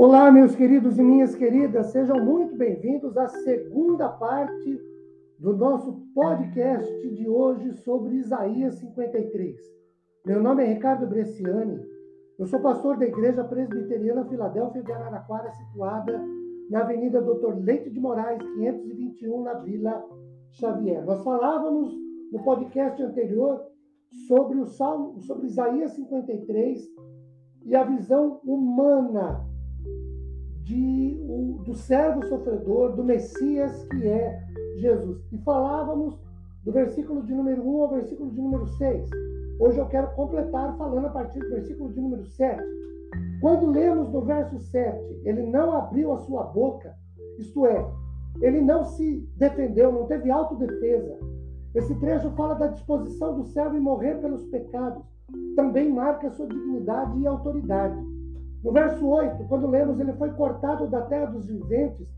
Olá, meus queridos e minhas queridas, sejam muito bem-vindos à segunda parte do nosso podcast de hoje sobre Isaías 53. Meu nome é Ricardo Bresciani, eu sou pastor da Igreja Presbiteriana Filadélfia de Araraquara, situada na Avenida Doutor Leite de Moraes, 521, na Vila Xavier. Nós falávamos no podcast anterior sobre o Salmo, sobre Isaías 53 e a visão humana de, o, do servo sofredor, do Messias que é Jesus. E falávamos do versículo de número 1 ao versículo de número 6. Hoje eu quero completar falando a partir do versículo de número 7. Quando lemos no verso 7, ele não abriu a sua boca, isto é, ele não se defendeu, não teve autodefesa. Esse trecho fala da disposição do servo em morrer pelos pecados. Também marca sua dignidade e autoridade. No verso 8, quando lemos ele foi cortado da terra dos viventes,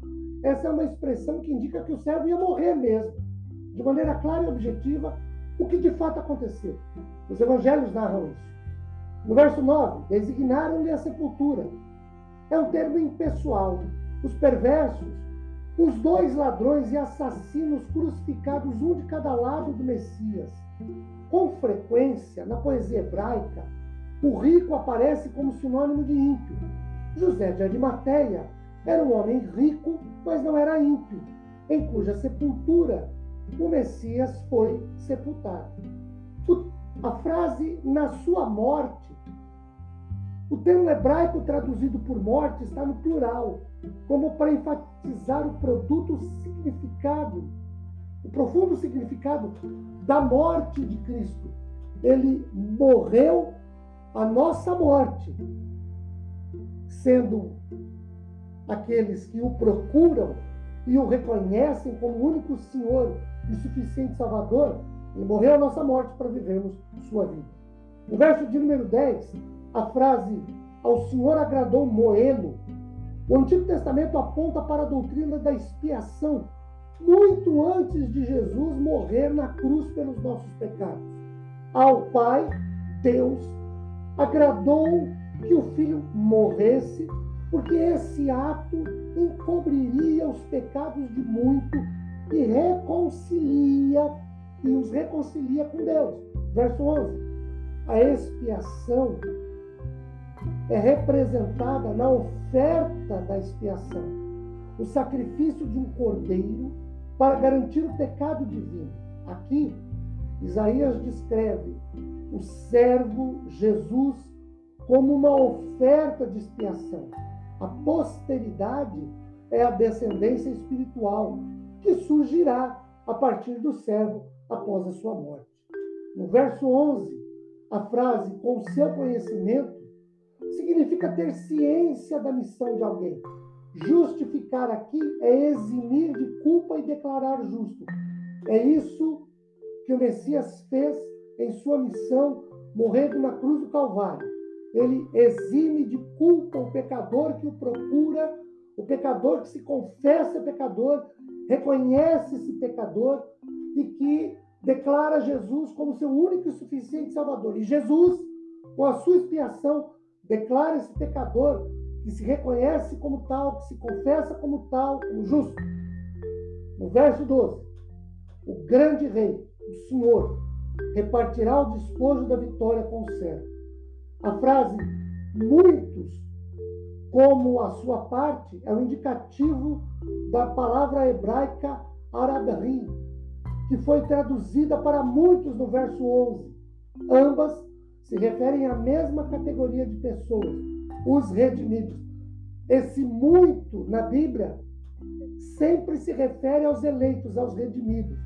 essa é uma expressão que indica que o servo ia morrer mesmo, de maneira clara e objetiva, o que de fato aconteceu. Os evangelhos narram isso. No verso 9, designaram-lhe a sepultura. É um termo impessoal. Os perversos, os dois ladrões e assassinos crucificados, um de cada lado do Messias. Com frequência, na poesia hebraica, o rico aparece como sinônimo de ímpio. José de Arimateia era um homem rico, mas não era ímpio, em cuja sepultura o Messias foi sepultado. a frase na sua morte, o termo hebraico traduzido por morte está no plural, como para enfatizar o produto significado, o profundo significado da morte de Cristo. Ele morreu a nossa morte, sendo aqueles que o procuram e o reconhecem como único Senhor e suficiente Salvador, ele morreu a nossa morte para vivermos sua vida. No verso de número 10, a frase ao Senhor agradou moê-lo. O Antigo Testamento aponta para a doutrina da expiação, muito antes de Jesus morrer na cruz pelos nossos pecados. Ao Pai, Deus agradou que o filho morresse, porque esse ato encobriria os pecados de muito e reconcilia e os reconcilia com Deus. Verso 11. A expiação é representada na oferta da expiação, o sacrifício de um cordeiro para garantir o pecado divino. Aqui, Isaías descreve o servo Jesus como uma oferta de expiação. A posteridade é a descendência espiritual que surgirá a partir do servo após a sua morte. No verso 11, a frase com seu conhecimento significa ter ciência da missão de alguém. Justificar aqui é eximir de culpa e declarar justo. É isso que o Messias fez em sua missão, morrendo na cruz do Calvário. Ele exime de culpa o pecador que o procura, o pecador que se confessa pecador, reconhece esse pecador e que declara Jesus como seu único e suficiente Salvador. E Jesus, com a sua expiação, declara esse pecador que se reconhece como tal, que se confessa como tal, como justo. No verso 12, o grande rei, o Senhor, repartirá o despojo da vitória com o servo. A frase muitos como a sua parte é o indicativo da palavra hebraica arabrim, que foi traduzida para muitos no verso 11. Ambas se referem à mesma categoria de pessoas, os redimidos. Esse muito na Bíblia sempre se refere aos eleitos, aos redimidos.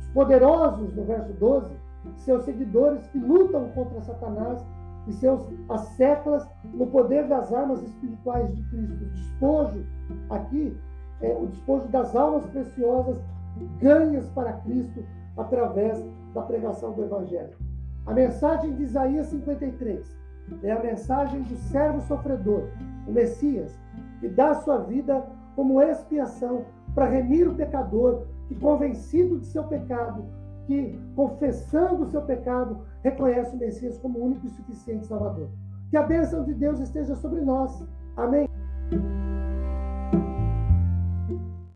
Os poderosos, no verso 12, seus seguidores que lutam contra Satanás e seus asseclas no poder das armas espirituais de Cristo. O despojo aqui é o despojo das almas preciosas ganhas para Cristo através da pregação do Evangelho. A mensagem de Isaías 53 é a mensagem do servo sofredor, o Messias, que dá sua vida como expiação para remir o pecador que, convencido de seu pecado, que, confessando o seu pecado, reconhece o Messias como único e suficiente Salvador. Que a bênção de Deus esteja sobre nós. Amém.